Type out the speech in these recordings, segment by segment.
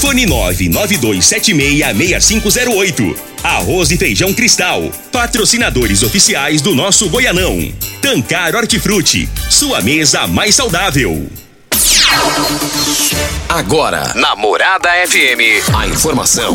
Fone 992766508. Arroz e Feijão Cristal. Patrocinadores oficiais do nosso Goianão. Tancar Hortifruti. Sua mesa mais saudável. Agora, Namorada FM, a informação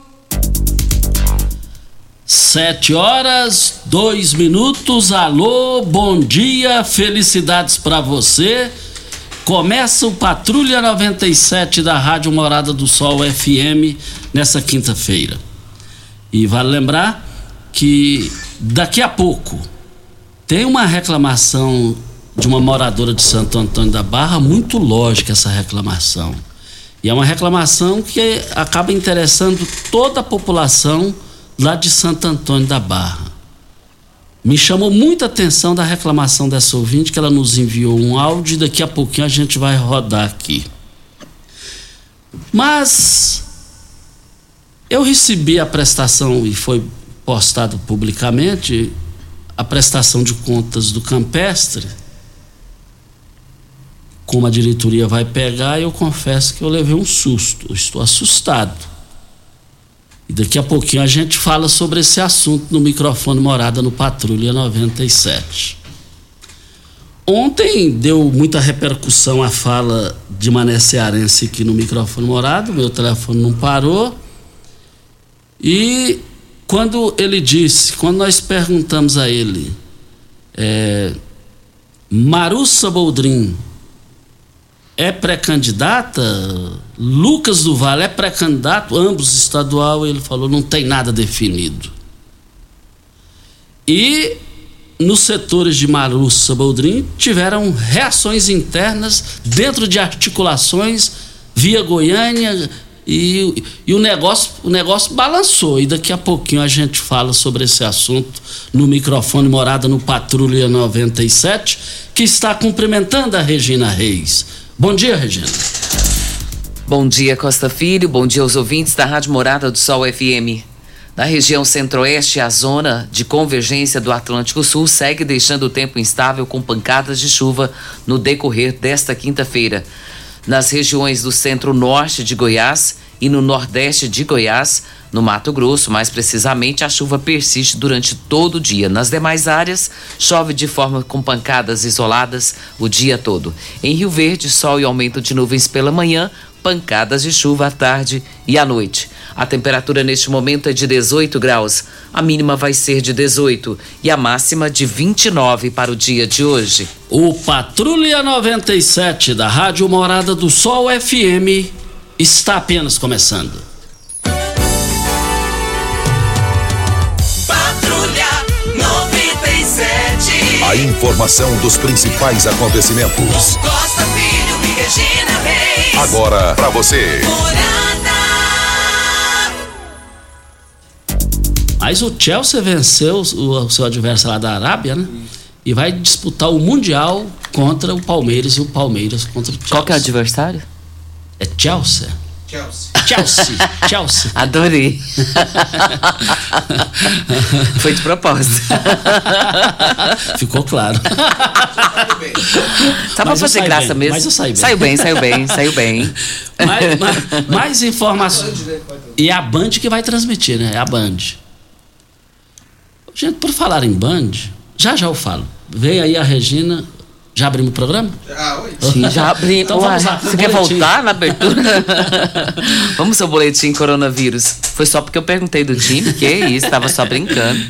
Sete horas, dois minutos. Alô, bom dia, felicidades para você. Começa o Patrulha 97 da Rádio Morada do Sol FM nessa quinta-feira. E vale lembrar que daqui a pouco tem uma reclamação de uma moradora de Santo Antônio da Barra, muito lógica essa reclamação. E é uma reclamação que acaba interessando toda a população lá de Santo Antônio da Barra. Me chamou muita atenção da reclamação dessa ouvinte, que ela nos enviou um áudio e daqui a pouquinho a gente vai rodar aqui. Mas eu recebi a prestação e foi postado publicamente a prestação de contas do Campestre. Como a diretoria vai pegar, eu confesso que eu levei um susto, estou assustado. E daqui a pouquinho a gente fala sobre esse assunto no microfone Morada no Patrulha 97. Ontem deu muita repercussão a fala de Mané Cearense aqui no microfone Morada, meu telefone não parou. E quando ele disse, quando nós perguntamos a ele, é, Marussa Boldrin é pré-candidata, Lucas do Vale é pré-candidato, ambos estadual, ele falou, não tem nada definido. E nos setores de Marussa Boldrin tiveram reações internas dentro de articulações via Goiânia e, e, o negócio o negócio balançou e daqui a pouquinho a gente fala sobre esse assunto no microfone Morada no Patrulha 97 que está cumprimentando a Regina Reis. Bom dia, Regina. Bom dia, Costa Filho. Bom dia aos ouvintes da Rádio Morada do Sol FM. Na região centro-oeste, a zona de convergência do Atlântico Sul segue deixando o tempo instável com pancadas de chuva no decorrer desta quinta-feira. Nas regiões do centro-norte de Goiás e no nordeste de Goiás, no Mato Grosso, mais precisamente, a chuva persiste durante todo o dia. Nas demais áreas, chove de forma com pancadas isoladas o dia todo. Em Rio Verde, sol e aumento de nuvens pela manhã, pancadas de chuva à tarde e à noite. A temperatura neste momento é de 18 graus. A mínima vai ser de 18 e a máxima de 29 para o dia de hoje. O Patrulha 97 da Rádio Morada do Sol FM está apenas começando. A informação dos principais acontecimentos. Costa Filho e Regina. Agora para você. Mas o Chelsea venceu o, o seu adversário lá da Arábia, né? E vai disputar o Mundial contra o Palmeiras e o Palmeiras contra o Chelsea. Qual que é o adversário? É Chelsea. Chelsea. Chelsea. Adorei. Foi de propósito. Ficou claro. Só pra Mas eu fazer graça bem, mesmo. mas eu saí bem. Saiu bem, saiu bem, saiu bem. mais, mais, mais informações. E é a Band que vai transmitir, né? É a Band. Gente, por falar em Band, já já eu falo. Veio aí a Regina. Já abrimos o programa? Sim, já abri. Então vamos lá, Você quer voltar na abertura? vamos ao boletim coronavírus. Foi só porque eu perguntei do time, que isso, estava só brincando.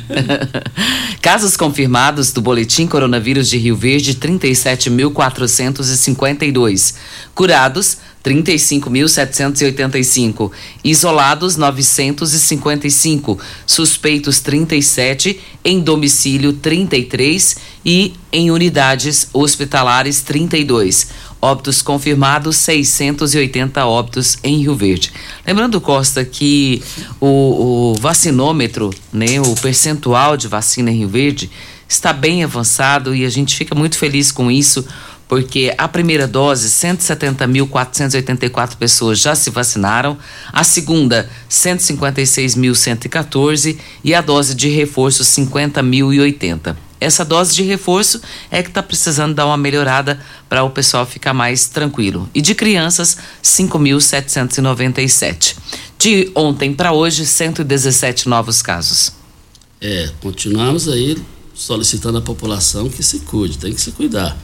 Casos confirmados do boletim coronavírus de Rio Verde, 37.452. Curados, 35.785. Isolados, 955. Suspeitos, 37. Em domicílio, 33. E em unidades hospitalares, 32. Óbitos confirmados, 680 óbitos em Rio Verde. Lembrando, Costa, que o, o vacinômetro, né, o percentual de vacina em Rio Verde, está bem avançado e a gente fica muito feliz com isso, porque a primeira dose, 170.484 pessoas já se vacinaram, a segunda, 156.114 e a dose de reforço, 50.080. Essa dose de reforço é que está precisando dar uma melhorada para o pessoal ficar mais tranquilo. E de crianças, 5.797. De ontem para hoje, 117 novos casos. É, continuamos aí solicitando à população que se cuide, tem que se cuidar.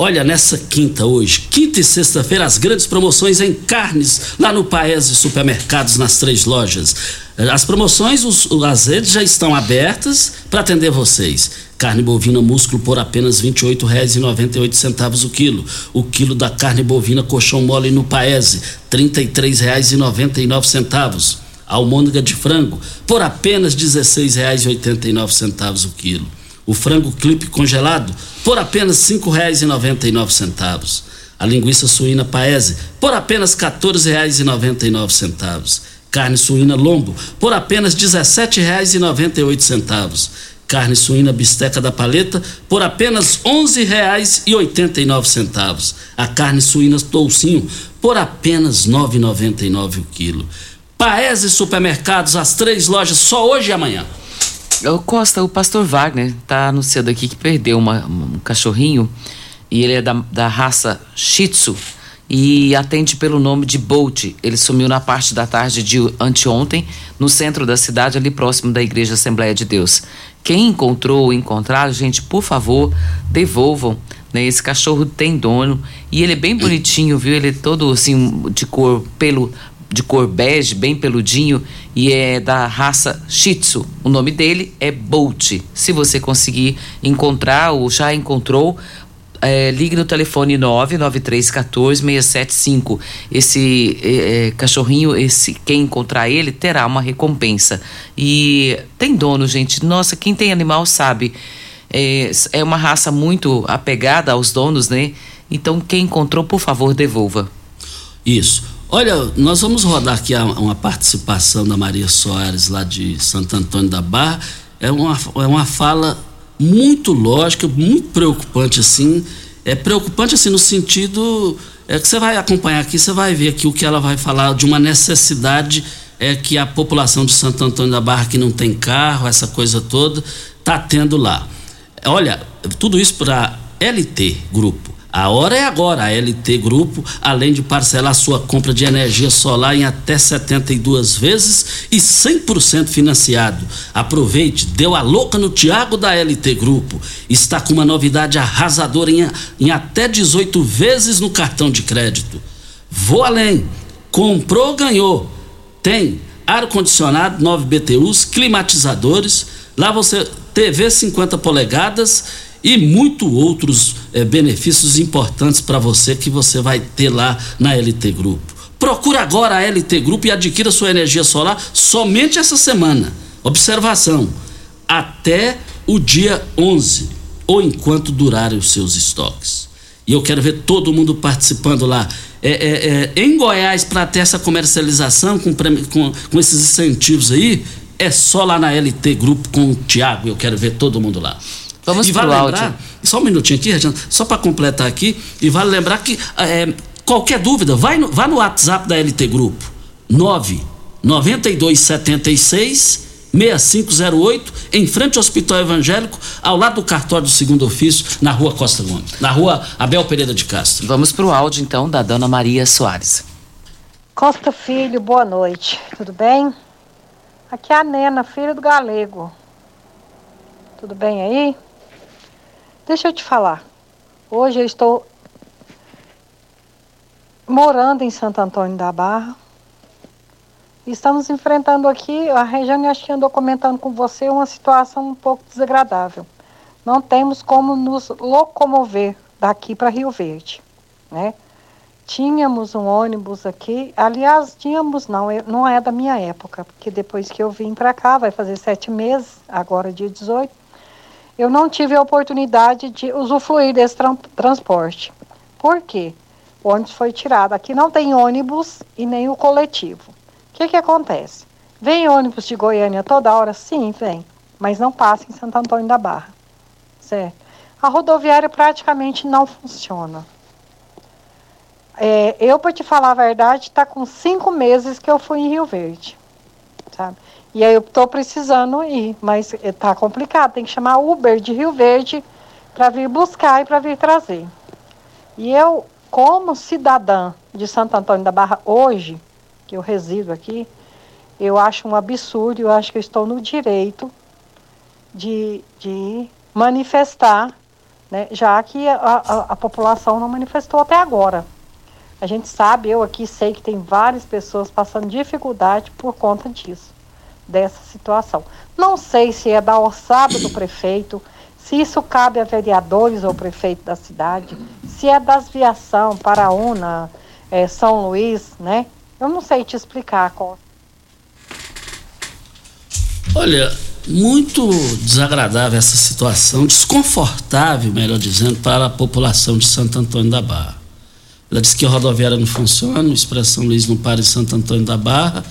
Olha, nessa quinta hoje, quinta e sexta-feira, as grandes promoções em carnes lá no Paese Supermercados, nas três lojas. As promoções, os, as redes já estão abertas para atender vocês. Carne bovina músculo por apenas R$ 28,98 o quilo. O quilo da carne bovina colchão mole no Paese, R$ 33,99. Almôndega de frango por apenas R$ 16,89 o quilo. O frango clipe congelado por apenas R$ 5,99. A linguiça suína paese por apenas R$ 14,99. Carne suína lombo por apenas R$ 17,98. Carne suína bisteca da paleta por apenas R$ 11,89. A carne suína toucinho por apenas R$ 9,99 o quilo. Paese Supermercados, as três lojas, só hoje e amanhã. Ô Costa, o pastor Wagner tá anunciando aqui que perdeu uma- um cachorrinho e ele é da, da raça Shih Tzu e atende pelo nome de Bolt. Ele sumiu na parte da tarde de anteontem no centro da cidade, ali próximo da Igreja Assembleia de Deus. Quem encontrou ou encontrar, gente, por favor, devolvam. Né? Esse cachorro tem dono e ele é bem bonitinho, viu? Ele é todo assim de cor pelo de cor bege, bem peludinho, e é da raça Shih Tzu. O nome dele é Bolt. Se você conseguir encontrar ou já encontrou, é, ligue no telefone 99314-675. Esse é, é, cachorrinho, esse quem encontrar ele, terá uma recompensa. E tem dono, gente. Nossa, quem tem animal sabe. É, é uma raça muito apegada aos donos, né? Então, quem encontrou, por favor, devolva. Isso. Olha, nós vamos rodar aqui uma participação da Maria Soares, lá de Santo Antônio da Barra. É uma, é uma fala muito lógica, muito preocupante, assim. É preocupante, assim, no sentido. É que você vai acompanhar aqui, você vai ver aqui o que ela vai falar de uma necessidade é que a população de Santo Antônio da Barra, que não tem carro, essa coisa toda, está tendo lá. Olha, tudo isso para LT Grupo. A hora é agora. A LT Grupo, além de parcelar sua compra de energia solar em até 72 vezes e 100% financiado. Aproveite, deu a louca no Tiago da LT Grupo. Está com uma novidade arrasadora em, em até 18 vezes no cartão de crédito. Vou além. Comprou, ganhou. Tem ar-condicionado, 9 BTUs, climatizadores. Lá você TV 50 polegadas e muito outros eh, benefícios importantes para você que você vai ter lá na LT Grupo. Procura agora a LT Grupo e adquira sua energia solar somente essa semana. Observação: até o dia 11 ou enquanto durarem os seus estoques. E eu quero ver todo mundo participando lá. É, é, é, em Goiás, para ter essa comercialização com, com, com esses incentivos aí, é só lá na LT Grupo com o Tiago. Eu quero ver todo mundo lá. Vamos e vale áudio. lembrar, só um minutinho aqui, Regina, só para completar aqui, e vale lembrar que é, qualquer dúvida, vai no, vá no WhatsApp da LT Grupo. 9 9276 6508, em frente ao Hospital Evangélico, ao lado do cartório do segundo ofício, na rua Costa Gomes, na rua Abel Pereira de Castro. Vamos para o áudio então da dona Maria Soares. Costa Filho, boa noite, tudo bem? Aqui é a Nena, filha do Galego. Tudo bem aí? Deixa eu te falar. Hoje eu estou morando em Santo Antônio da Barra. Estamos enfrentando aqui, a Regiane acho que andou comentando com você, uma situação um pouco desagradável. Não temos como nos locomover daqui para Rio Verde, né? Tínhamos um ônibus aqui, aliás, tínhamos não, não é da minha época, porque depois que eu vim para cá, vai fazer sete meses, agora dia 18, eu não tive a oportunidade de usufruir desse tra transporte. Por quê? O ônibus foi tirado. Aqui não tem ônibus e nem o coletivo. O que, que acontece? Vem ônibus de Goiânia toda hora? Sim, vem. Mas não passa em Santo Antônio da Barra. Certo? A rodoviária praticamente não funciona. É, eu, para te falar a verdade, está com cinco meses que eu fui em Rio Verde. Sabe? E aí eu estou precisando ir, mas está complicado. Tem que chamar Uber de Rio Verde para vir buscar e para vir trazer. E eu, como cidadã de Santo Antônio da Barra hoje, que eu resido aqui, eu acho um absurdo, eu acho que eu estou no direito de, de manifestar, né, já que a, a, a população não manifestou até agora. A gente sabe, eu aqui sei que tem várias pessoas passando dificuldade por conta disso, dessa situação. Não sei se é da orçada do prefeito, se isso cabe a vereadores ou prefeito da cidade, se é das viação para Una, é, São Luís, né? Eu não sei te explicar. Olha, muito desagradável essa situação, desconfortável, melhor dizendo, para a população de Santo Antônio da Barra. Ela disse que a rodoviária não funciona, o Expressão Luiz não para em Santo Antônio da Barra.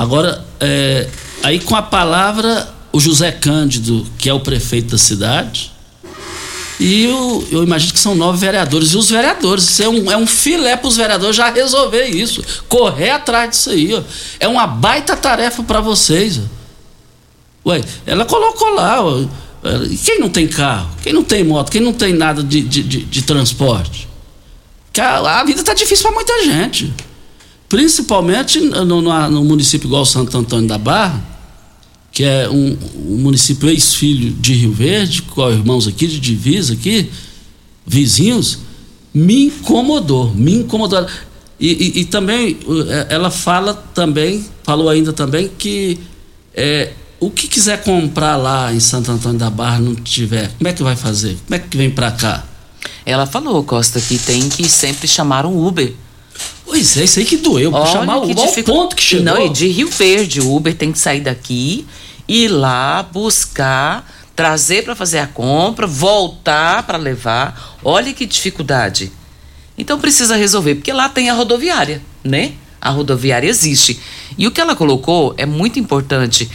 Agora, é, aí com a palavra, o José Cândido, que é o prefeito da cidade, e eu, eu imagino que são nove vereadores. E os vereadores, é um, é um filé para os vereadores já resolver isso. Correr atrás disso aí. Ó. É uma baita tarefa para vocês. Ó. Ué, ela colocou lá. Ó, quem não tem carro? Quem não tem moto? Quem não tem nada de, de, de, de transporte? Que a, a vida está difícil para muita gente. Principalmente no, no, no, município igual Santo Antônio da Barra, que é um, um município ex-filho de Rio Verde, com irmãos aqui de divisa aqui, vizinhos, me incomodou, me incomodou. E, e, e, também é, ela fala também, falou ainda também que é, o que quiser comprar lá em Santo Antônio da Barra não tiver, como é que vai fazer? Como é que vem para cá? Ela falou, Costa, que tem que sempre chamar um Uber. Pois é, isso aí que doeu. Olha chamar o Uber ponto que chegou. Não, e de Rio Verde, o Uber tem que sair daqui, ir lá, buscar, trazer para fazer a compra, voltar para levar. Olha que dificuldade. Então precisa resolver, porque lá tem a rodoviária, né? A rodoviária existe. E o que ela colocou é muito importante.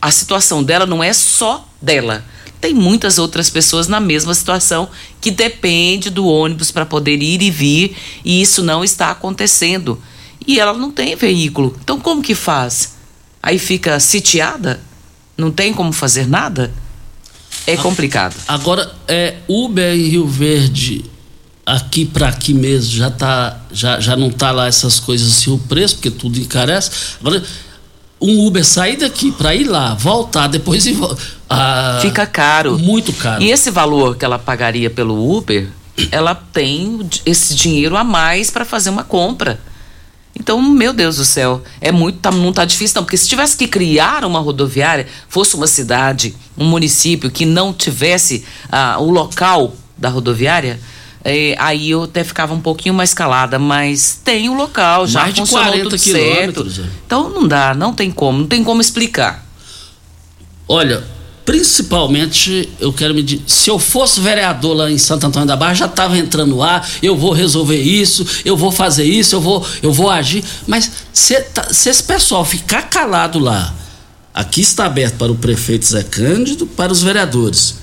A situação dela não é só dela tem muitas outras pessoas na mesma situação que depende do ônibus para poder ir e vir e isso não está acontecendo. E ela não tem veículo. Então como que faz? Aí fica sitiada? Não tem como fazer nada? É complicado. Agora, é Uber em Rio Verde aqui para aqui mesmo já tá já, já não tá lá essas coisas assim o preço porque tudo encarece. Agora um Uber sair daqui para ir lá, voltar, depois ir. Ah, Fica caro. Muito caro. E esse valor que ela pagaria pelo Uber, ela tem esse dinheiro a mais para fazer uma compra. Então, meu Deus do céu, é muito, tá, não tá difícil não, porque se tivesse que criar uma rodoviária, fosse uma cidade, um município que não tivesse ah, o local da rodoviária, é, aí eu até ficava um pouquinho mais calada, mas tem o local, já mais funcionou de 40 tudo certo. É. Então não dá, não tem como, não tem como explicar. Olha, principalmente eu quero me dizer, se eu fosse vereador lá em Santo Antônio da Barra, já estava entrando lá, eu vou resolver isso, eu vou fazer isso, eu vou, eu vou agir, mas se, tá, se esse pessoal ficar calado lá, aqui está aberto para o prefeito Zé Cândido, para os vereadores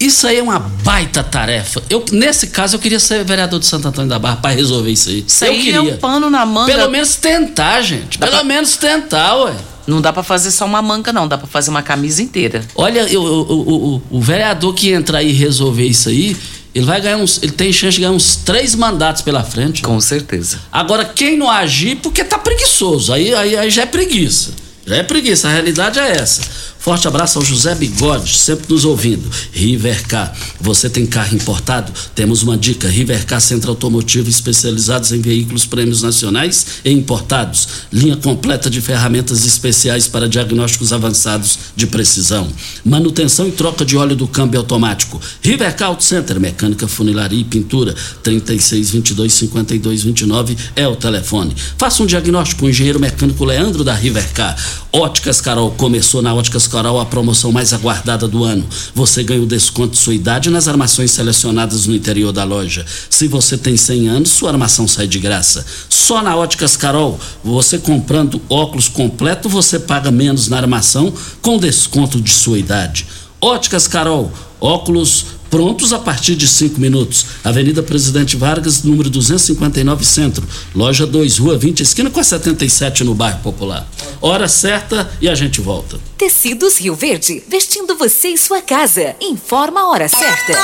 Isso aí é uma baita tarefa. Eu, nesse caso, eu queria ser vereador de Santo Antônio da Barra para resolver isso aí. Isso eu aí queria. é um pano na manga. Pelo menos tentar, gente. Dá Pelo pra- menos tentar, ué. Não dá pra fazer só uma manga, não. Dá pra fazer uma camisa inteira. Olha, eu- eu- o, o- o vereador que entrar aí e resolver isso aí, ele vai ganhar uns. Ele tem chance de ganhar uns três mandatos pela frente. Com certeza. Agora, quem não agir, porque tá preguiçoso. Aí, aí, aí já é preguiça. Já é preguiça, a realidade é essa. Forte abraço ao José Bigode, sempre nos ouvindo. Rivercar, você tem carro importado? Temos uma dica. Rivercar Centro Automotivo especializados em veículos prêmios nacionais e importados. Linha completa de ferramentas especiais para diagnósticos avançados de precisão. Manutenção e troca de óleo do câmbio automático. Rivercar Auto Center, mecânica, funilaria e pintura. 36 22 52 29 é o telefone. Faça um diagnóstico com o engenheiro mecânico Leandro da Rivercar. Óticas Carol começou na Óticas Carol a promoção mais aguardada do ano. Você ganha o desconto de sua idade nas armações selecionadas no interior da loja. Se você tem 100 anos, sua armação sai de graça. Só na Óticas Carol, você comprando óculos completo, você paga menos na armação com desconto de sua idade. Óticas Carol, óculos prontos a partir de 5 minutos. Avenida Presidente Vargas, número 259 Centro, loja 2, Rua 20, esquina com a 77 no bairro Popular. Hora certa e a gente volta. Tecidos Rio Verde, vestindo você e sua casa. Informa a hora certa.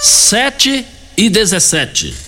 7 e 17.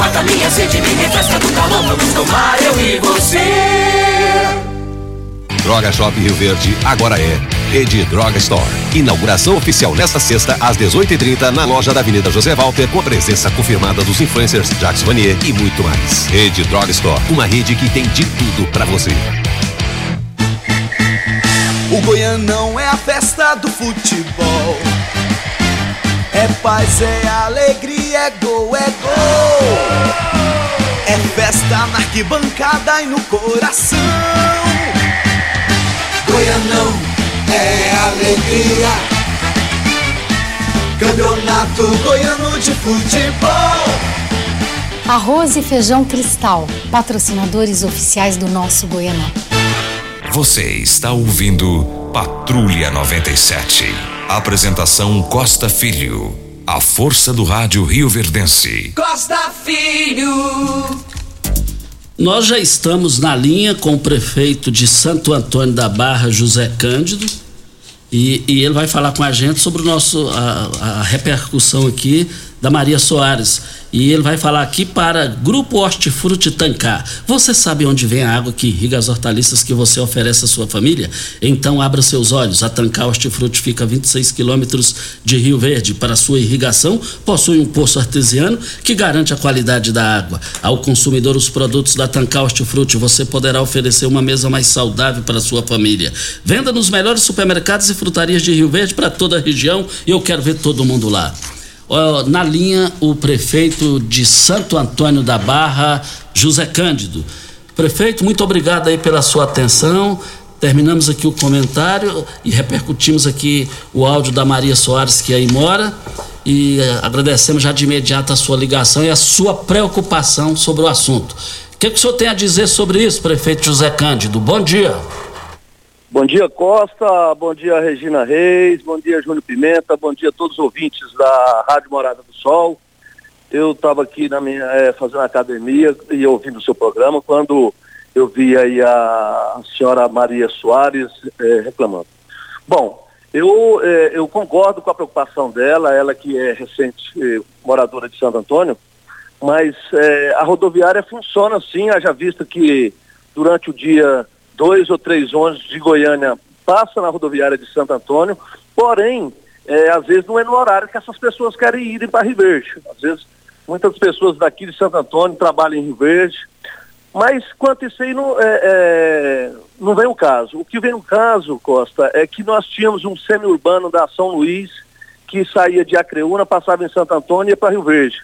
Mata minha sede, me refresca do calor. Vamos tomar eu e você. Droga Shop Rio Verde agora é Rede Droga Store. Inauguração oficial nesta sexta às 18h30 na loja da Avenida José Walter com a presença confirmada dos influencers Jacques Vanier e muito mais. Rede Droga Store, uma rede que tem de tudo pra você. O Goianão é a festa do futebol. É paz, é alegria, é gol, é gol. É festa na arquibancada e no coração. Goianão é alegria. Campeonato Goiano de Futebol. Arroz e Feijão Cristal, patrocinadores oficiais do nosso Goianão. Você está ouvindo Patrulha 97. Apresentação Costa Filho. A força do rádio Rio Verdense. Costa Filho. Nós já estamos na linha com o prefeito de Santo Antônio da Barra, José Cândido, e, e ele vai falar com a gente sobre o nosso, a, a repercussão aqui da Maria Soares. E ele vai falar aqui para Grupo Hortifruti Tancar. Você sabe onde vem a água que irriga as hortaliças que você oferece à sua família? Então abra seus olhos. A Tancar Hortifruti fica a 26 quilômetros de Rio Verde. Para sua irrigação, possui um poço artesiano que garante a qualidade da água. Ao consumidor, os produtos da Tancar Hortifruti, você poderá oferecer uma mesa mais saudável para sua família. Venda nos melhores supermercados e frutarias de Rio Verde para toda a região e eu quero ver todo mundo lá na linha o prefeito de Santo Antônio da Barra, José Cândido. Prefeito, muito obrigado aí pela sua atenção. Terminamos aqui o comentário e repercutimos aqui o áudio da Maria Soares, que aí mora. E eh, agradecemos já de imediato a sua ligação e a sua preocupação sobre o assunto. O que, que o senhor tem a dizer sobre isso, prefeito José Cândido? Bom dia. Bom dia, Costa. Bom dia, Regina Reis. Bom dia, Júnior Pimenta. Bom dia a todos os ouvintes da Rádio Morada do Sol. Eu estava aqui na minha, é, fazendo academia e ouvindo o seu programa quando eu vi aí a, senhora Maria Soares é, reclamando. Bom, eu, é, eu concordo com a preocupação dela, ela que é recente moradora de Santo Antônio, mas a rodoviária funciona sim, haja visto que durante o dia dois ou três ônibus de Goiânia passam na rodoviária de Santo Antônio, porém, é, às vezes não é no horário que essas pessoas querem ir para Rio Verde. Às vezes, muitas pessoas daqui de Santo Antônio trabalham em Rio Verde, mas quanto isso aí não, é, é, não vem o caso. O que vem no caso, Costa, é que nós tínhamos um semi-urbano da São Luís que saía de Acreúna, passava em Santo Antônio e ia para Rio Verde.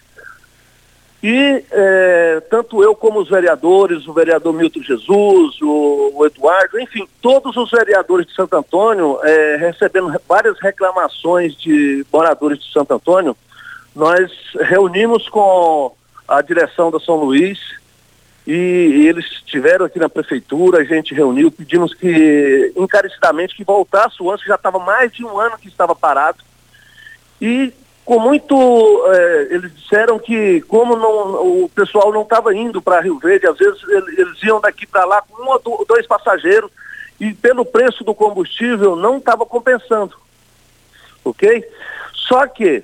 E é, tanto eu como os vereadores, o vereador Milton Jesus, o, o Eduardo, enfim, todos os vereadores de Santo Antônio, é, recebendo várias reclamações de moradores de Santo Antônio, nós reunimos com a direção da São Luís e, e eles estiveram aqui na prefeitura, a gente reuniu, pedimos que encarecidamente que voltasse o ônibus, que já estava mais de um ano que estava parado. E com muito. É, eles disseram que, como não, o pessoal não estava indo para Rio Verde, às vezes eles iam daqui para lá com um ou dois passageiros e pelo preço do combustível não estava compensando. Ok? Só que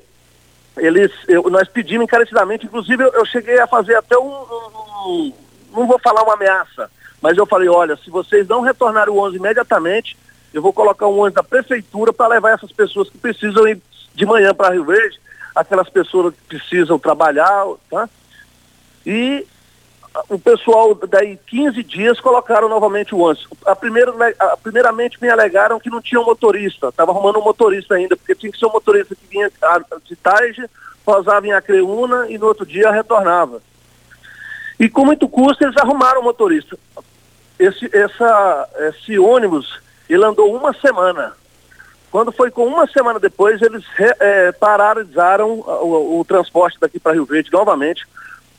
eles, eu, nós pedimos encarecidamente, inclusive eu, eu, cheguei a fazer até um, um, Não vou falar uma ameaça, mas eu falei: olha, se vocês não retornarem o 11 imediatamente, eu vou colocar um ônibus da prefeitura para levar essas pessoas que precisam ir de manhã para Rio Verde, aquelas pessoas que precisam trabalhar, tá? E o pessoal daí 15 dias colocaram novamente o ônibus. A primeira, a, primeiramente me alegaram que não tinha um motorista, estava arrumando um motorista ainda, porque tinha que ser um motorista que vinha de tarde, pousava em Acreúna e no outro dia retornava. E com muito custo eles arrumaram o motorista. Esse, essa, esse ônibus, ele andou uma semana. Quando foi com uma semana depois, eles é, paralisaram o, o transporte daqui para Rio Verde novamente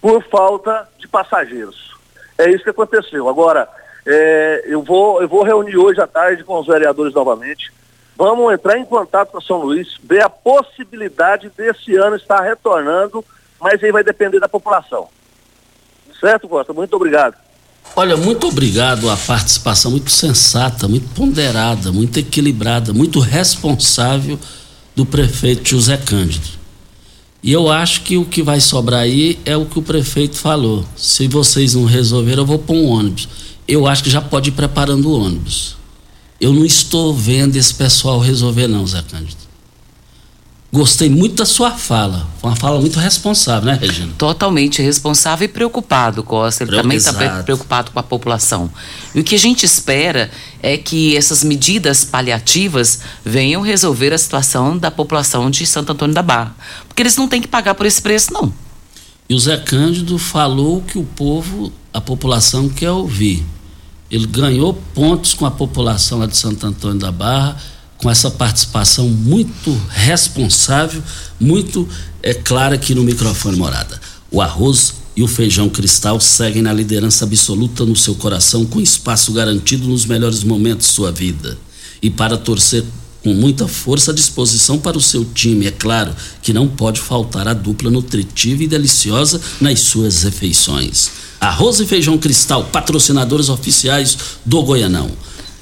por falta de passageiros. É isso que aconteceu. Agora, é, eu, vou, eu vou reunir hoje à tarde com os vereadores novamente. Vamos entrar em contato com São Luís, ver a possibilidade desse ano estar retornando, mas aí vai depender da população. Certo, Costa? Muito obrigado. Olha, muito obrigado a participação muito sensata, muito ponderada, muito equilibrada, muito responsável do prefeito José Cândido. E eu acho que o que vai sobrar aí é o que o prefeito falou. Se vocês não resolverem, eu vou pôr um ônibus. Eu acho que já pode ir preparando o ônibus. Eu não estou vendo esse pessoal resolver, não, Zé Cândido. Gostei muito da sua fala. Foi uma fala muito responsável, né, Regina? Totalmente responsável e preocupado, Costa. Ele também está preocupado com a população. E o que a gente espera é que essas medidas paliativas venham resolver a situação da população de Santo Antônio da Barra. Porque eles não têm que pagar por esse preço, não. E o Zé Cândido falou que o povo, a população quer ouvir. Ele ganhou pontos com a população lá de Santo Antônio da Barra com essa participação muito responsável, muito é, clara aqui no microfone morada. O arroz e o feijão cristal seguem na liderança absoluta no seu coração, com espaço garantido nos melhores momentos de sua vida. E para torcer com muita força à disposição para o seu time, é claro que não pode faltar a dupla nutritiva e deliciosa nas suas refeições. Arroz e feijão cristal, patrocinadores oficiais do Goianão.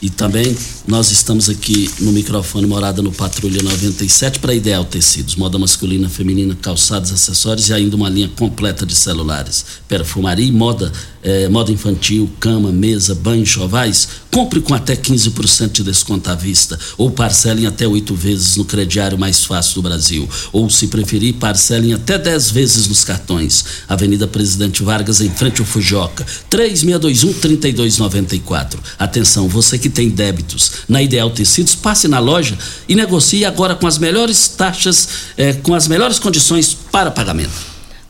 E também nós estamos aqui no microfone Morada no Patrulha 97 para Ideal Tecidos, moda masculina, feminina, calçados, acessórios e ainda uma linha completa de celulares, perfumaria e moda, eh, moda infantil, cama, mesa, banho, chovais. Compre com até 15% de desconto à vista ou parcelem até oito vezes no crediário mais fácil do Brasil. Ou, se preferir, parcelem até 10 vezes nos cartões. Avenida Presidente Vargas, em frente ao Fujoca, 3621-3294. Atenção, você que tem débitos na Ideal Tecidos, passe na loja e negocie agora com as melhores taxas, eh, com as melhores condições para pagamento.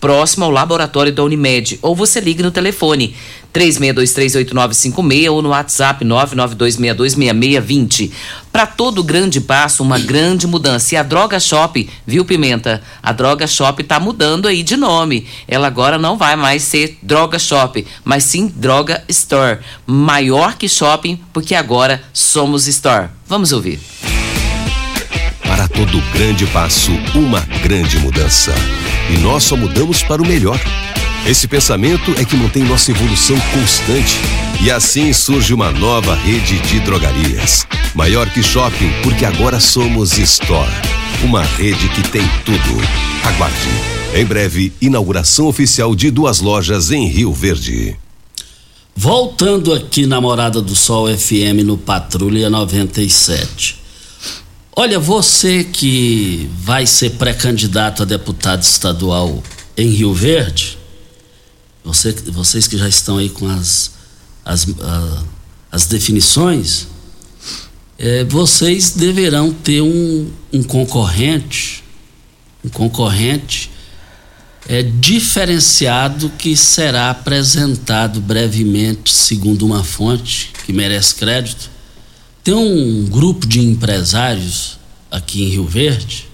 próximo ao laboratório da Unimed, ou você ligue no telefone 36238956 ou no WhatsApp 992626620. Para todo grande passo, uma grande mudança. E a Droga Shop, viu, Pimenta? A Droga Shop está mudando aí de nome. Ela agora não vai mais ser Droga Shop, mas sim Droga Store. Maior que shopping, porque agora somos Store. Vamos ouvir. Todo grande passo, uma grande mudança. E nós só mudamos para o melhor. Esse pensamento é que mantém nossa evolução constante. E assim surge uma nova rede de drogarias. Maior que shopping, porque agora somos Store. Uma rede que tem tudo. Aguarde. Em breve, inauguração oficial de duas lojas em Rio Verde. Voltando aqui na Morada do Sol FM no Patrulha 97. Olha, você que vai ser pré-candidato a deputado estadual em Rio Verde, você, vocês que já estão aí com as, as, as definições, é, vocês deverão ter um, um concorrente, um concorrente é, diferenciado que será apresentado brevemente, segundo uma fonte que merece crédito tem um grupo de empresários aqui em Rio Verde,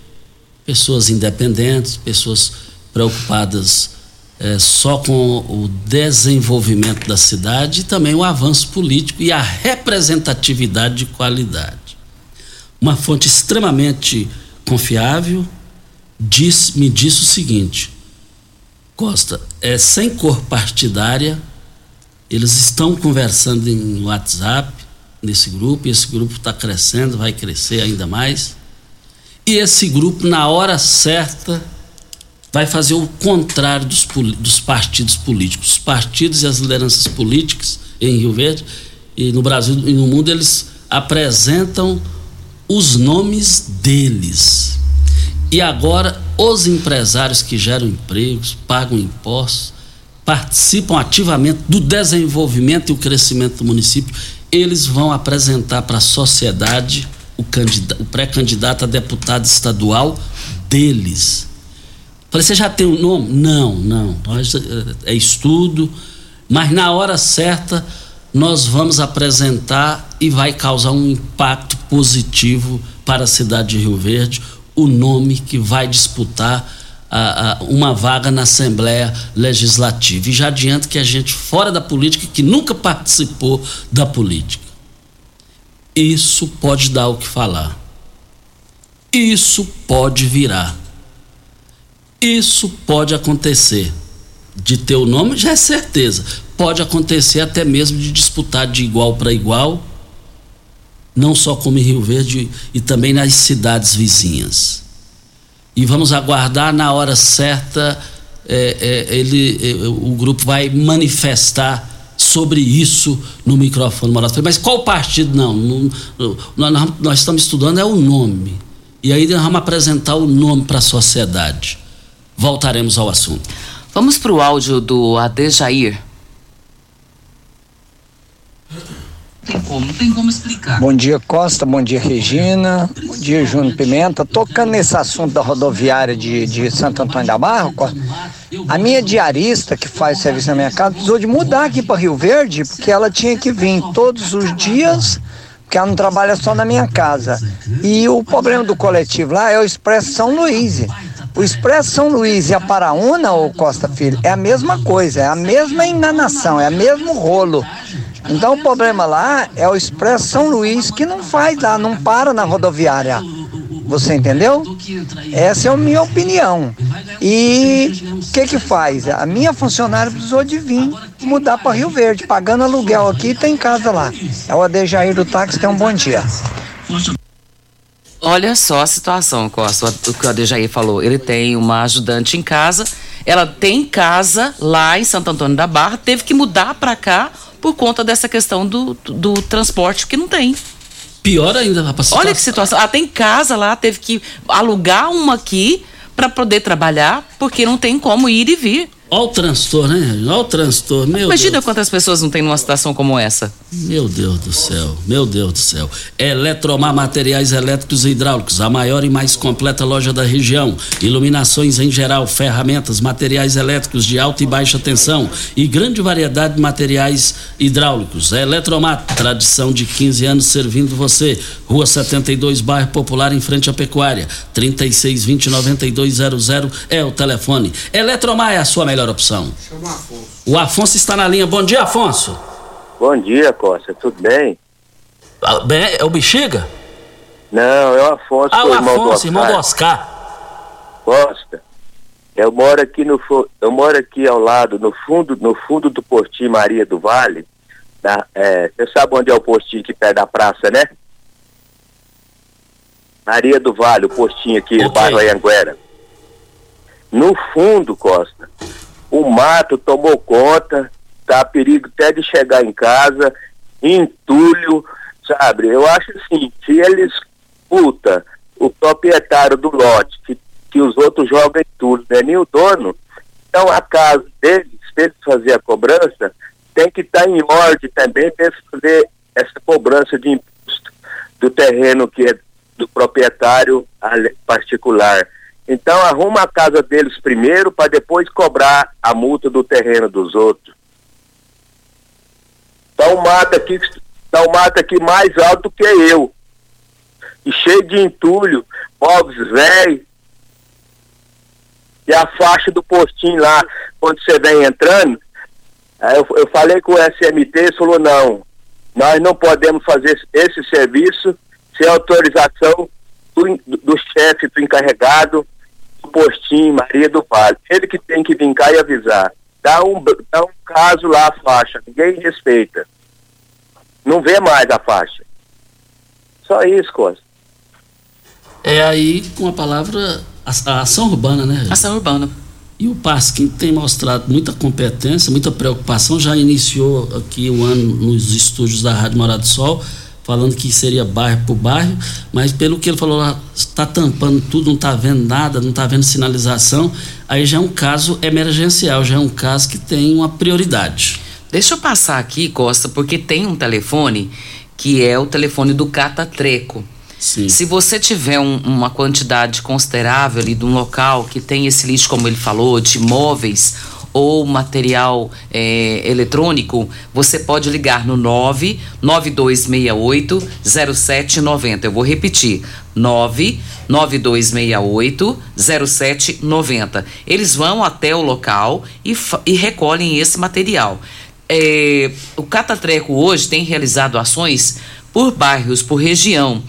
pessoas independentes, pessoas preocupadas é, só com o desenvolvimento da cidade e também o avanço político e a representatividade de qualidade. Uma fonte extremamente confiável diz, me disse o seguinte: Costa, é sem cor partidária, eles estão conversando em WhatsApp nesse grupo, e esse grupo está crescendo, vai crescer ainda mais. E esse grupo, na hora certa, vai fazer o contrário dos, dos partidos políticos. Os partidos e as lideranças políticas em Rio Verde e no Brasil e no mundo, eles apresentam os nomes deles. E agora, os empresários que geram empregos, pagam impostos, participam ativamente do desenvolvimento e o crescimento do município eles vão apresentar para a sociedade o, o pré-candidato a deputado estadual deles. Falei, você já tem um nome? Não, não. É, é estudo, mas na hora certa nós vamos apresentar e vai causar um impacto positivo para a cidade de Rio Verde o nome que vai disputar a, a, uma vaga na Assembleia Legislativa. E já adianto que a gente, fora da política, que nunca participou da política, isso pode dar o que falar. Isso pode virar. Isso pode acontecer. De ter o nome já é certeza. Pode acontecer até mesmo de disputar de igual para igual, não só como em Rio Verde e também nas cidades vizinhas e vamos aguardar na hora certa é, é, ele é, o grupo vai manifestar sobre isso no microfone mas qual partido? Não, não, não nós, nós, estamos estudando é o nome. E aí nós vamos apresentar o nome para a sociedade. Voltaremos ao assunto. Vamos para o áudio do Adejair tem como, não tem como explicar. Bom dia, Costa, bom dia, Regina, bom dia, Júnior Pimenta. Tocando nesse assunto da rodoviária de, de Santo Antônio da Barra, Costa, a minha diarista que faz serviço na minha casa precisou de mudar aqui para Rio Verde, porque ela tinha que vir todos os dias, porque ela não trabalha só na minha casa. E o problema do coletivo lá é o Expresso São Luís. O Expresso São Luís e a Paraúna, ô Costa Filho, é a mesma coisa, é a mesma enganação, é o mesmo rolo. Então o problema lá é o Expresso São Luís que não faz lá, não para na rodoviária. Você entendeu? Essa é a minha opinião. E o que que faz? A minha funcionária precisou de vir mudar para Rio Verde, pagando aluguel aqui tem casa lá. É o Adejair do táxi, tem um bom dia. Olha só a situação, Costa, o que o Adejair falou. Ele tem uma ajudante em casa, ela tem casa lá em Santo Antônio da Barra, teve que mudar para cá por conta dessa questão do, do, transporte que não tem. Pior ainda, rapaz. Olha que situação. Ela tem casa lá, teve que alugar uma aqui para poder trabalhar, porque não tem como ir e vir. Olha o transtorno, né? Olha o transtorno. Meu Imagina Deus. quantas pessoas não tem numa situação como essa. Meu Deus do céu, meu Deus do céu. Eletromar Materiais Elétricos e Hidráulicos, a maior e mais completa loja da região. Iluminações em geral, ferramentas, materiais elétricos de alta e baixa tensão e grande variedade de materiais hidráulicos. A Eletromar, tradição de 15 anos servindo você. Rua 72, bairro Popular, em frente à Pecuária. 3620 9200 é o telefone. Eletromar é a sua melhor opção. Chama o Afonso. O Afonso está na linha. Bom dia, Afonso. Bom dia, Costa. Tudo bem? Ah, bem, é o Bexiga? Não, é o Afonso, Ah, o o irmão do Afonso, irmão do Oscar. Costa. Eu moro aqui no eu moro aqui ao lado, no fundo, no fundo do postinho Maria do Vale. Na, é, você sabe onde é o postinho aqui perto da praça, né? Maria do Vale, o postinho aqui, o bairro Anhanguera. No fundo, Costa, o mato tomou conta, tá perigo até de chegar em casa, entulho, sabe? Eu acho assim, se eles puta o proprietário do lote, que, que os outros jogam entulho, não é nem o dono, então a casa deles, se fazer a cobrança, tem que estar em ordem também para fazer essa cobrança de imposto do terreno que é do proprietário particular. Então arruma a casa deles primeiro para depois cobrar a multa do terreno dos outros. Tá um mato aqui, tá um mato aqui mais alto que eu. E cheio de entulho, móveis velhos. E a faixa do postinho lá, quando você vem entrando, eu, eu falei com o SMT, ele falou, não, nós não podemos fazer esse- serviço sem autorização do, do chefe, do encarregado postinho Maria do Vale. Ele que tem que vir cá e avisar. Dá um, dá um caso lá a faixa, ninguém respeita. Não vê mais a faixa. Só isso, Costa. É aí, com a palavra, a, a ação urbana, né? Ação urbana. E o Pasquim tem mostrado muita competência, muita preocupação, já iniciou aqui o ano nos estúdios da Rádio Morado do Sol, falando que seria bairro por bairro, mas pelo que ele falou lá, está tampando tudo, não está vendo nada, não está vendo sinalização, aí já é um caso emergencial, já é um caso que tem uma prioridade. Deixa eu passar aqui, Costa, porque tem um telefone que é o telefone do Cata Treco. Sim. Se você tiver um- uma quantidade considerável ali de um local que tem esse lixo, como ele falou, de móveis ou material eh, eletrônico, você pode ligar no 99268 0790. Eu vou repetir. 99268 0790. Eles vão até o local e, e recolhem esse material. É, o Catatreco hoje tem realizado ações por bairros, por região,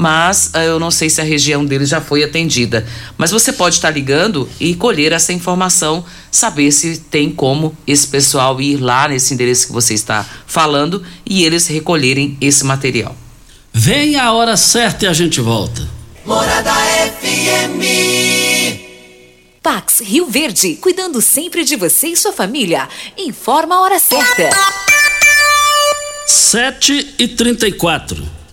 mas ah, eu não sei se a região dele já foi atendida. Mas você pode estar ligando e colher essa informação, saber se tem como esse pessoal ir lá nesse endereço que você está falando e eles recolherem esse material. Vem a hora certa e a gente volta. Morada FM. Pax Rio Verde, cuidando sempre de você e sua família. Informa a hora certa. 7 e 34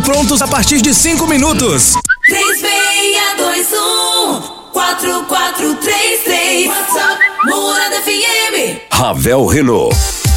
prontos a partir de 5 minutos. 3621 4433 WhatsApp Morada FM Ravel Renault.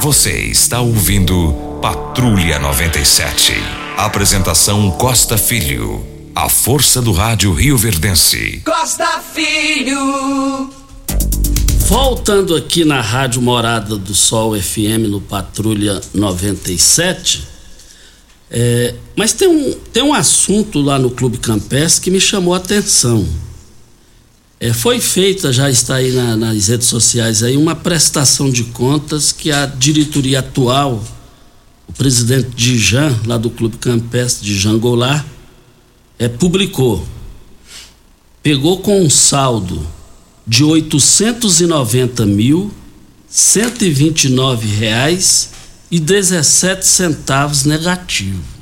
Você está ouvindo Patrulha 97. Apresentação Costa Filho. A força do rádio Rio Verdense. Costa Filho Voltando aqui na Rádio Morada do Sol FM no Patrulha 97. É, mas tem um, tem um assunto lá no Clube Campestre que me chamou a atenção. É, foi feita, já está aí na, nas redes sociais, aí, uma prestação de contas que a diretoria atual, o presidente Dijan, lá do Clube Campestre, Dijan Goulart, é, publicou. Pegou com um saldo de 890 mil 129 reais e 17 centavos negativo.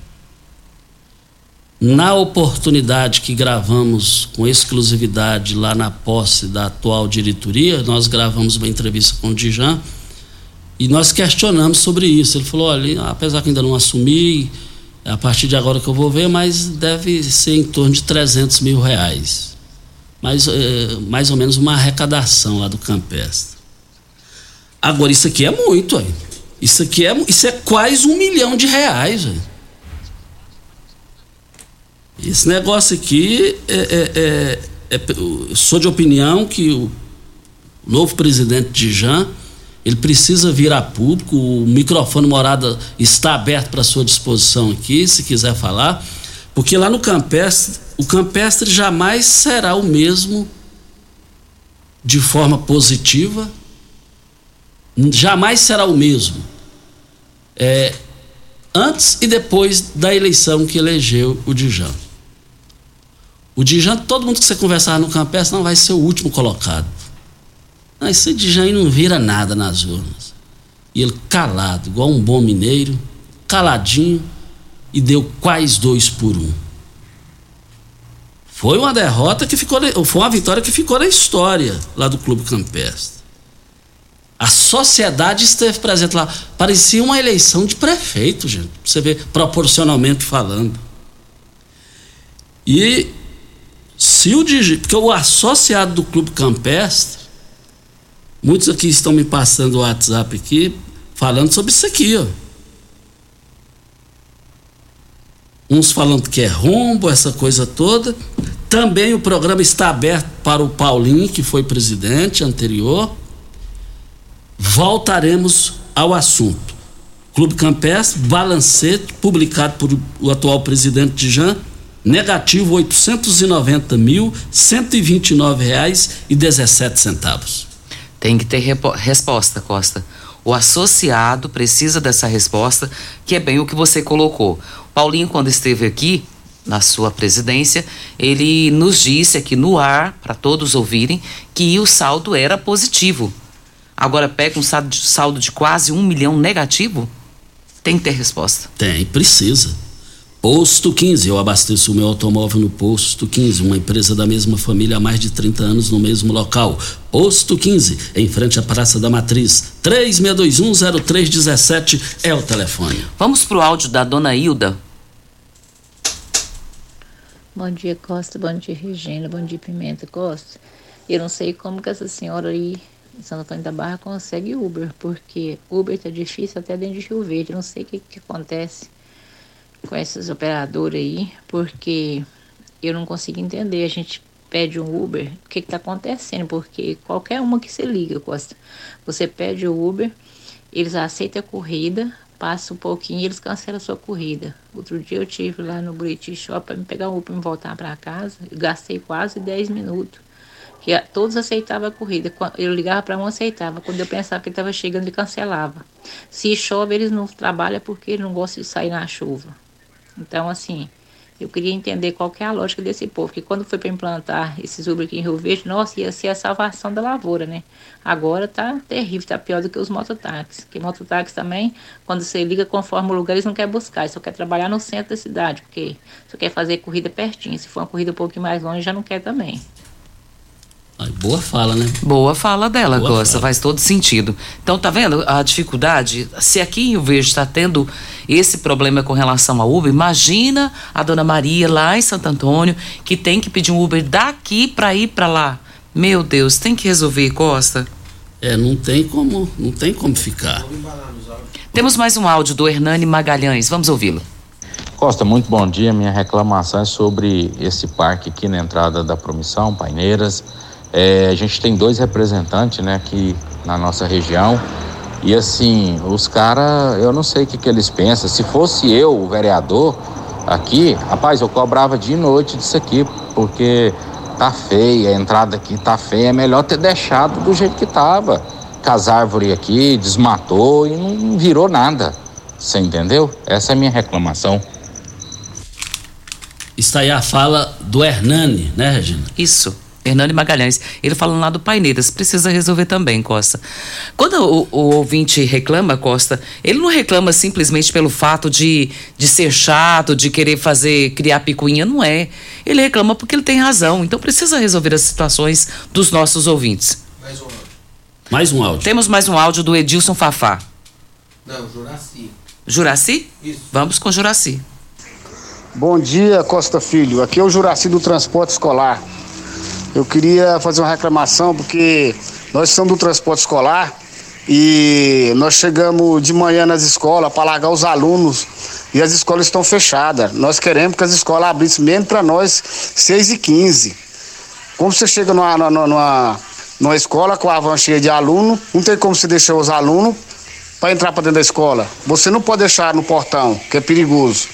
Na oportunidade que gravamos com exclusividade lá na posse da atual diretoria, nós gravamos uma entrevista com o Dijan e nós questionamos sobre isso. Ele falou: olha, apesar que ainda não assumi, é a partir de agora que eu vou ver, mas deve ser em torno de 300 mil reais. Mais, é, mais ou menos uma arrecadação lá do Campestre. Agora, isso aqui é muito. Isso aqui é, isso é quase um milhão de reais. Esse negócio aqui é, é, é, é sou de opinião que o novo presidente de Jan ele precisa vir a público, o microfone morada está aberto para sua disposição aqui, se quiser falar, porque lá no campestre, o campestre jamais será o mesmo de forma positiva, jamais será o mesmo. É, antes e depois da eleição que elegeu o Dijan. O Dijan, todo mundo que você conversar no Campestre não vai ser o último colocado. Não, esse Dijan aí não vira nada nas urnas. E ele calado, igual um bom mineiro, caladinho, e deu quase dois por um. Foi uma derrota que ficou, foi uma vitória que ficou na história lá do Clube Campestre. A sociedade esteve presente lá. Parecia uma eleição de prefeito, gente. Você vê, proporcionalmente falando. E se o porque o associado do Clube Campestre, muitos aqui estão me passando o WhatsApp aqui, falando sobre isso aqui, ó. uns falando que é rombo, essa coisa toda. Também o programa está aberto para o Paulinho, que foi presidente anterior. Voltaremos ao assunto. Clube Campestre, balancete, publicado por o atual presidente de Jean, negativo R$ 890.129,17 Tem que ter resposta, Costa. O associado precisa dessa resposta, que é bem o que você colocou. Paulinho, quando esteve aqui, na sua presidência, ele nos disse aqui no ar, para todos ouvirem, que o saldo era positivo. Agora pega um saldo de, saldo de quase um milhão negativo? Tem que ter resposta. Tem, precisa. Posto 15, eu abasteço o meu automóvel no Posto 15, uma empresa da mesma família há mais de 30 anos no mesmo local. Posto 15, em frente à Praça da Matriz. 36210317 é o telefone. Vamos pro áudio da dona Hilda. Bom dia, Costa. Bom dia, Regina. Bom dia, Pimenta Costa. Eu não sei como que essa senhora aí em Santo Antônio da Barra consegue Uber, porque Uber tá difícil até dentro de Rio Verde. Eu não sei o que, que acontece com essas operadoras aí, porque eu não consigo entender. A gente pede um Uber, o que está acontecendo? Porque qualquer uma que se liga, Costa, você pede o Uber, eles aceitam a corrida, passa um pouquinho e eles cancelam a sua corrida. Outro dia eu tive lá no Buriti Shop para me pegar um Uber e voltar para casa, gastei quase 10 minutos. Que todos aceitavam a corrida. Eu ligava para um, aceitava. Quando eu pensava que estava chegando, ele cancelava. Se chove, eles não trabalham porque eles não gostam de sair na chuva. Então, assim, eu queria entender qual que é a lógica desse povo, que quando foi para implantar esses Uber aqui em Rio Verde, nossa, ia ser a salvação da lavoura, né? Agora tá terrível, tá pior do que os mototáxis. Que mototáxi também, quando você liga conforme o lugar, eles não querem buscar, eles só quer trabalhar no centro da cidade, porque só quer fazer corrida pertinho. Se for uma corrida um pouquinho mais longe, já não quer também. Boa fala, né? Boa fala dela, Boa Gosta, faz todo sentido. Então, tá vendo a dificuldade? Se aqui em Rio Verde está tendo esse problema com relação ao Uber, imagina a dona Maria lá em Santo Antônio, que tem que pedir um Uber daqui para ir para lá. Meu Deus, tem que resolver, Costa. É, não tem como, não tem como ficar. Temos mais um áudio do Hernani Magalhães, vamos ouvi-lo. Costa, muito bom dia. Minha reclamação é sobre esse parque aqui na entrada da Promissão, Paineiras é, a gente tem dois representantes, né, aqui na nossa região. E assim, os caras, eu não sei o que, que eles pensam. Se fosse eu, o vereador, aqui, rapaz, eu cobrava de noite disso aqui, porque tá feia, a entrada aqui tá feia. É melhor ter deixado do jeito que tava. Com as árvores aqui, desmatou e não virou nada. Você entendeu? Essa é a minha reclamação. Está aí a fala do Hernani, né, Regina? Isso. Hernani Magalhães, ele falando lá do Paineiras, precisa resolver também, Costa. Quando o, o, ouvinte reclama, Costa, ele não reclama simplesmente pelo fato de, de ser chato, de querer fazer, criar picuinha, não é. Ele reclama porque ele tem razão, então precisa resolver as situações dos nossos ouvintes. Mais um áudio. Mais um áudio. Temos mais um áudio do Edilson Fafá. Não, Juraci. Juraci? Isso. Vamos com Juraci. Bom dia, Costa Filho. Aqui é o Juraci do Transporte Escolar. Eu queria fazer uma reclamação porque nós estamos do transporte escolar e nós chegamos de manhã nas escolas para largar os alunos e as escolas estão fechadas. Nós queremos que as escolas abrissem mesmo para nós 6 e 15 Como você chega numa, numa, numa, numa escola com a van cheia de aluno, não tem como você deixar os alunos para entrar para dentro da escola. Você não pode deixar no portão, que é perigoso.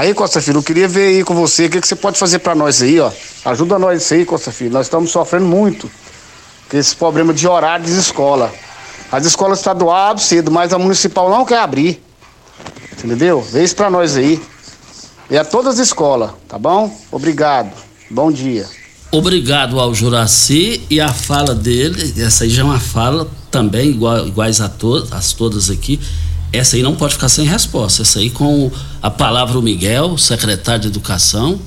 Aí, Costa Filho, eu queria ver aí com você o que, que você pode fazer para nós aí, ó. Ajuda nós aí, Costa Filho. Nós estamos sofrendo muito com esse problema de horário de escola. As escolas estaduais abrem cedo, mas a municipal não quer abrir. Entendeu? Vê isso para nós aí. E a todas as escolas, tá bom? Obrigado. Bom dia. Obrigado ao Juraci e a fala dele, essa aí já é uma fala também igual, iguais a as todas aqui essa aí não pode ficar sem resposta. Essa aí com a palavra o Miguel, secretário de Educação,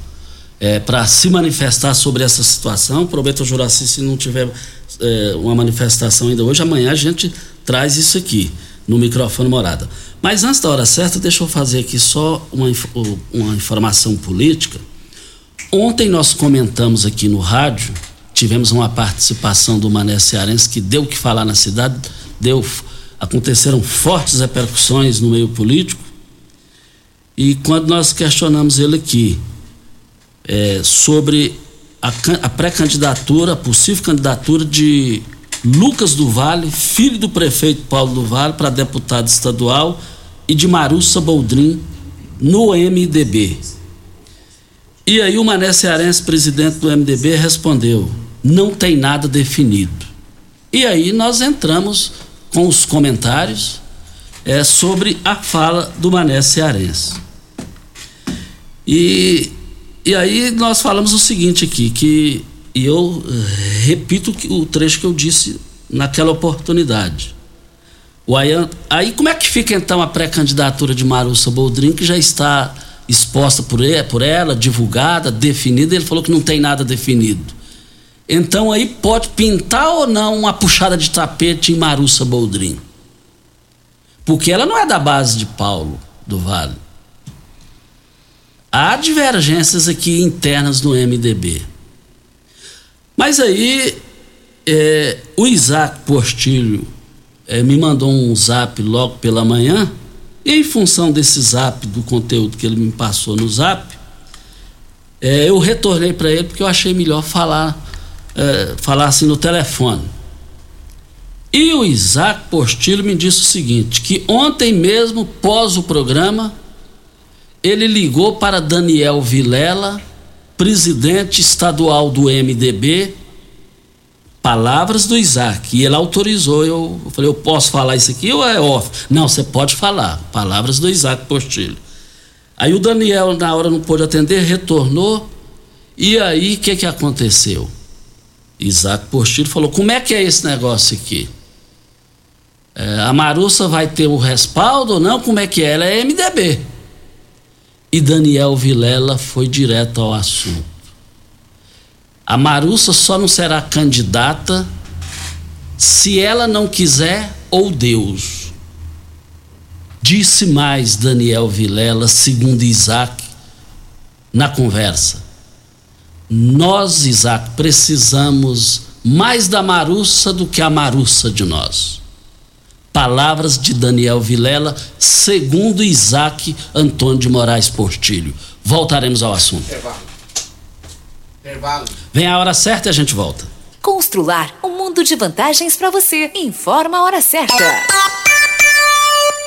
é, para se manifestar sobre essa situação. Prometo Juraci, se não tiver é, uma manifestação ainda hoje, amanhã a gente traz isso aqui no microfone morada. Mas antes da hora certa, deixa eu fazer aqui só uma, uma informação política. Ontem nós comentamos aqui no rádio, tivemos uma participação do Mané Cearense que deu o que falar na cidade, deu aconteceram fortes repercussões no meio político E quando nós questionamos ele aqui é, sobre a, a pré-candidatura, a possível candidatura de Lucas do Vale, filho do prefeito Paulo do Vale, para deputado estadual, e de Marussa Boldrin no MDB. E aí o Mané Cearense, presidente do MDB, respondeu: não tem nada definido. E aí nós entramos com os comentários é, sobre a fala do Mané Cearense. E, e aí nós falamos o seguinte aqui, que e eu eh, repito o trecho que eu disse naquela oportunidade. O Ayan, aí como é que fica então a pré-candidatura de Marussa Boldrin, que já está exposta por, ele, por ela, divulgada, definida, ele falou que não tem nada definido. Então aí pode pintar ou não uma puxada de tapete em Marussa Boldrin. Porque ela não é da base de Paulo do Vale. Há divergências aqui internas no MDB. Mas aí é, o Isaac Postilho é, me mandou um zap logo pela manhã, e em função desse zap, do conteúdo que ele me passou no zap, é, eu retornei para ele porque eu achei melhor falar, é, falar assim no telefone. E o Isaac Postilho me disse o seguinte: que ontem mesmo, pós o programa, ele ligou para Daniel Vilela, presidente estadual do MDB, palavras do Isaac. E ele autorizou. Eu, eu, falei, eu posso falar isso aqui ou é off? Não, você pode falar. Palavras do Isaac Postilho. Aí o Daniel, na hora, não pôde atender, retornou. E aí, o que, que aconteceu? Isaac Postilho falou: como é que é esse negócio aqui? É, a Marussa vai ter o respaldo ou não? Como é que é? Ela é MDB. E Daniel Vilela foi direto ao assunto. A Marussa só não será candidata se ela não quiser ou Deus. Disse mais Daniel Vilela, segundo Isaac, na conversa. Nós, Isaac, precisamos mais da Marussa do que a Marussa de nós. Palavras de Daniel Vilela, segundo Isaac Antônio de Moraes Portilho. Voltaremos ao assunto. Intervalo. Vem a hora certa e a gente volta. Constrular um mundo de vantagens para você. Informa a hora certa.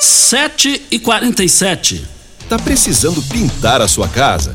7 e 47 Tá precisando pintar a sua casa?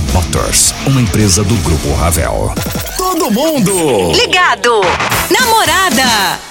Motors, uma empresa do Grupo Ravel. Todo mundo Ligado. Namorada.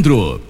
Leandro.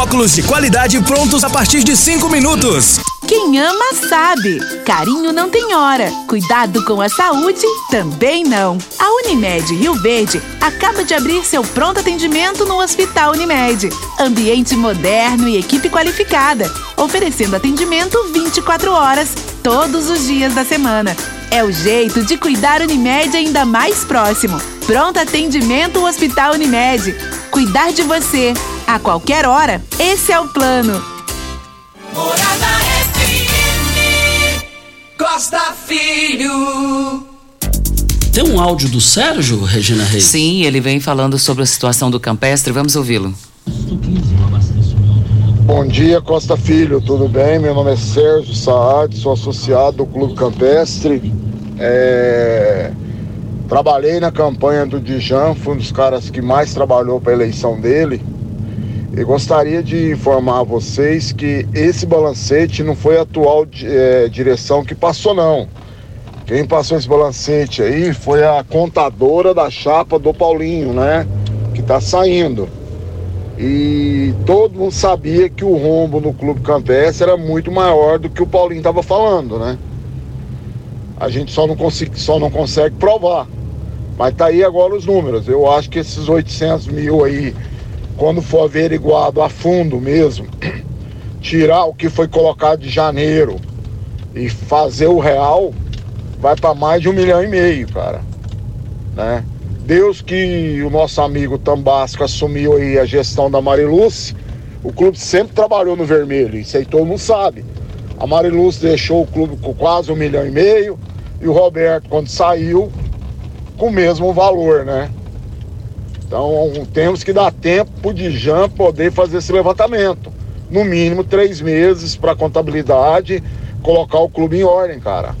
óculos de qualidade prontos a partir de 5 minutos. Quem ama sabe. Carinho não tem hora. Cuidado com a saúde também não. A Unimed Rio Verde acaba de abrir seu pronto atendimento no Hospital Unimed. Ambiente moderno e equipe qualificada, oferecendo atendimento 24 horas, todos os dias da semana. É o jeito de cuidar Unimed ainda mais próximo. Pronto atendimento Hospital Unimed. Cuidar de você a qualquer hora. Esse é o plano. Morada FM. Costa Filho. Tem um áudio do Sérgio, Regina Reis? Sim, ele vem falando sobre a situação do campestre. Vamos ouvi-lo. Bom dia, Costa Filho, tudo bem? Meu nome é Sérgio Saad, sou associado do Clube Campestre. É... Trabalhei na campanha do Dijan, fui um dos caras que mais trabalhou para a eleição dele. E gostaria de informar a vocês que esse balancete não foi a atual é, direção que passou, não. Quem passou esse balancete aí foi a contadora da chapa do Paulinho, né? Que tá saindo. E todo mundo sabia que o rombo no Clube Campestre era muito maior do que o Paulinho estava falando, né? A gente só não, consegue, só não consegue provar. Mas tá aí agora os números. Eu acho que esses 800 mil aí quando for averiguado a fundo mesmo, tirar o que foi colocado de janeiro e fazer o real, vai para mais de um milhão e meio, cara. Né? Deus que o nosso amigo Tambasco assumiu aí a gestão da Mariluce, o clube sempre trabalhou no vermelho, isso aí todo mundo sabe. A Mariluce deixou o clube com quase um milhão e meio e o Roberto, quando saiu, com o mesmo valor, né? Então temos que dar tempo o Dijan poder fazer esse levantamento. No mínimo três meses para contabilidade colocar o clube em ordem, cara.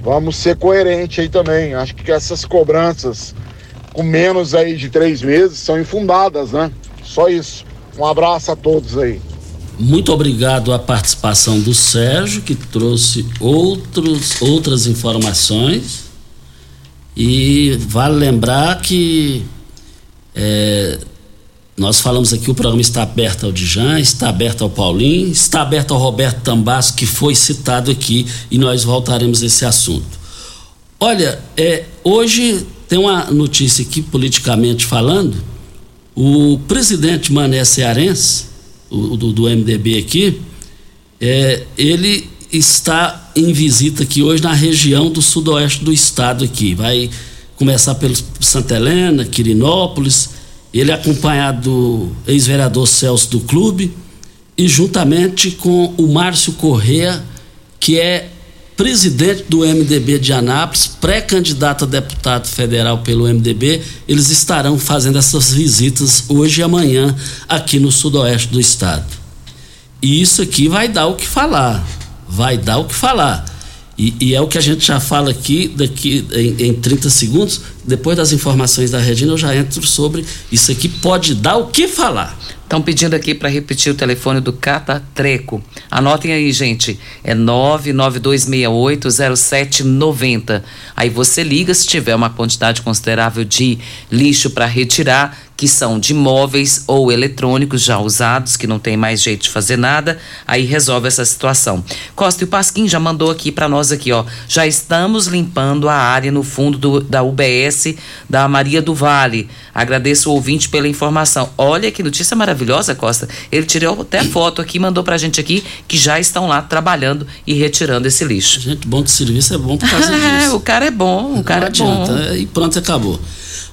Vamos ser coerentes aí também. Acho que essas cobranças com menos aí de três meses são infundadas, né? Só isso. Um abraço a todos aí. Muito obrigado à participação do Sérgio, que trouxe outros, outras informações. E vale lembrar que é, nós falamos aqui, o programa está aberto ao Dijan, está aberto ao Paulinho, está aberto ao Roberto Tambas, que foi citado aqui, e nós voltaremos a esse assunto. Olha, é, hoje tem uma notícia aqui, politicamente falando, o presidente Mané Cearense, o, do, do MDB aqui, é, ele está em visita aqui hoje na região do sudoeste do estado aqui, vai começar pelo Santa Helena, Quirinópolis, ele é acompanhado do ex-vereador Celso do clube e juntamente com o Márcio Correa, que é presidente do MDB de Anápolis, pré-candidato a deputado federal pelo MDB, eles estarão fazendo essas visitas hoje e amanhã aqui no sudoeste do estado. E isso aqui vai dar o que falar, vai dar o que falar. E, e, é o que a gente já fala aqui, daqui em, em 30 segundos. Depois das informações da Regina, eu já entro sobre isso aqui. Pode dar o que falar. Estão pedindo aqui para repetir o telefone do Cata Treco. Anotem aí, gente. É 992680790. Aí você liga se tiver uma quantidade considerável de lixo para retirar que são de móveis ou eletrônicos já usados, que não tem mais jeito de fazer nada, aí resolve essa situação. Costa e o Pasquim já mandou aqui para nós aqui, ó. Já estamos limpando a área no fundo do, da UBS da Maria do Vale. Agradeço o ouvinte pela informação. Olha que notícia maravilhosa, Costa. Ele tirou até foto aqui, mandou pra gente aqui que já estão lá trabalhando e retirando esse lixo. Gente, bom de serviço é bom por causa disso. o cara é bom, o cara não é adianta. bom. E pronto, acabou.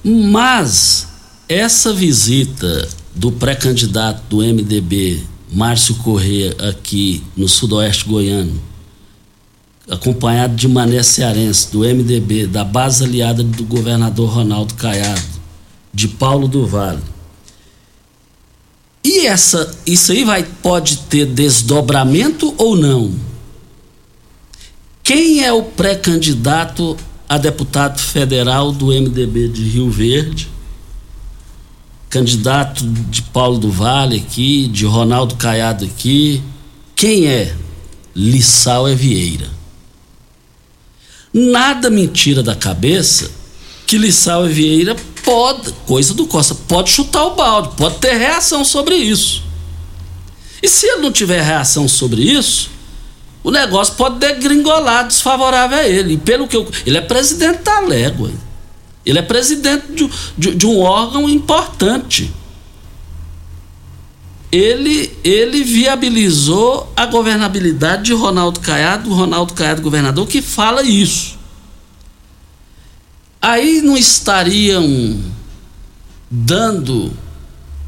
Mas essa visita do pré-candidato do MDB, Márcio Corrêa, aqui no sudoeste goiano, acompanhado de Mané Cearense, do MDB, da base aliada do governador Ronaldo Caiado, de Paulo do Vale. E essa, isso aí vai, pode ter desdobramento ou não? Quem é o pré-candidato a deputado federal do MDB de Rio Verde? candidato de Paulo do Vale aqui, de Ronaldo Caiado aqui. Quem é? Lissau é Vieira. Nada mentira da cabeça que Lissau é Vieira pode, coisa do Costa, pode chutar o balde, pode ter reação sobre isso. E se ele não tiver reação sobre isso, o negócio pode degringolar desfavorável a ele. E pelo que eu, ele é presidente da Légua. Ele é presidente de, de, de um órgão importante. Ele, ele viabilizou a governabilidade de Ronaldo Caiado, Ronaldo Caiado governador, que fala isso. Aí não estariam dando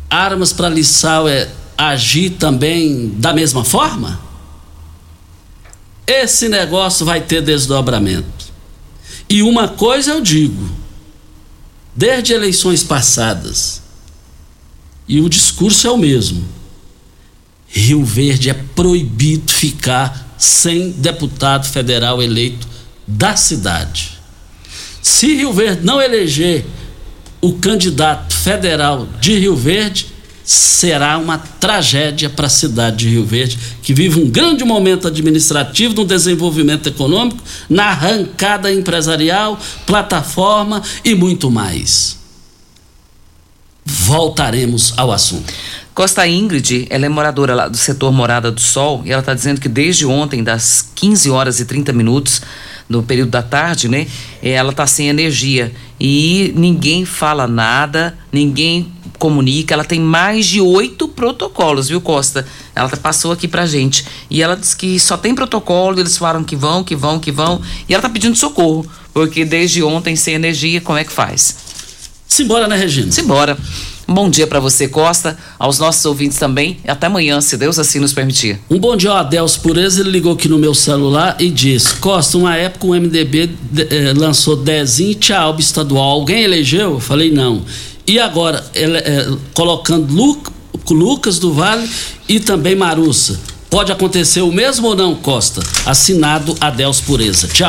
armas para Lissau é, agir também da mesma forma? Esse negócio vai ter desdobramento. E uma coisa eu digo: desde eleições passadas, e o discurso é o mesmo, Rio Verde é proibido ficar sem deputado federal eleito da cidade. Se Rio Verde não eleger o candidato federal de Rio Verde, será uma tragédia para a cidade de Rio Verde, que vive um grande momento administrativo, no desenvolvimento econômico, na arrancada empresarial, plataforma e muito mais. Voltaremos ao assunto. Costa Ingrid, ela é moradora lá do setor Morada do Sol e ela está dizendo que desde ontem, das 15 horas e 30 minutos, no período da tarde, né, ela está sem energia e ninguém fala nada, ninguém comunica. Ela tem mais de oito protocolos, viu, Costa? Ela passou aqui pra gente. E ela disse que só tem protocolo, eles falaram que vão, que vão, que vão. E ela tá pedindo socorro, porque desde ontem, sem energia, como é que faz? Simbora, né, Regina? Simbora. Bom dia para você, Costa, aos nossos ouvintes também. Até amanhã, se Deus assim nos permitir. Um bom dia ao Adelso Pureza. Ele ligou aqui no meu celular e disse: Costa, uma época o MDB eh, lançou Dezinho e Alba estadual. Alguém elegeu? Eu falei: não. E agora, ele, eh, colocando Lu, Lucas do Vale e também Marussa. Pode acontecer o mesmo ou não, Costa? Assinado Adelso Pureza. Tchau.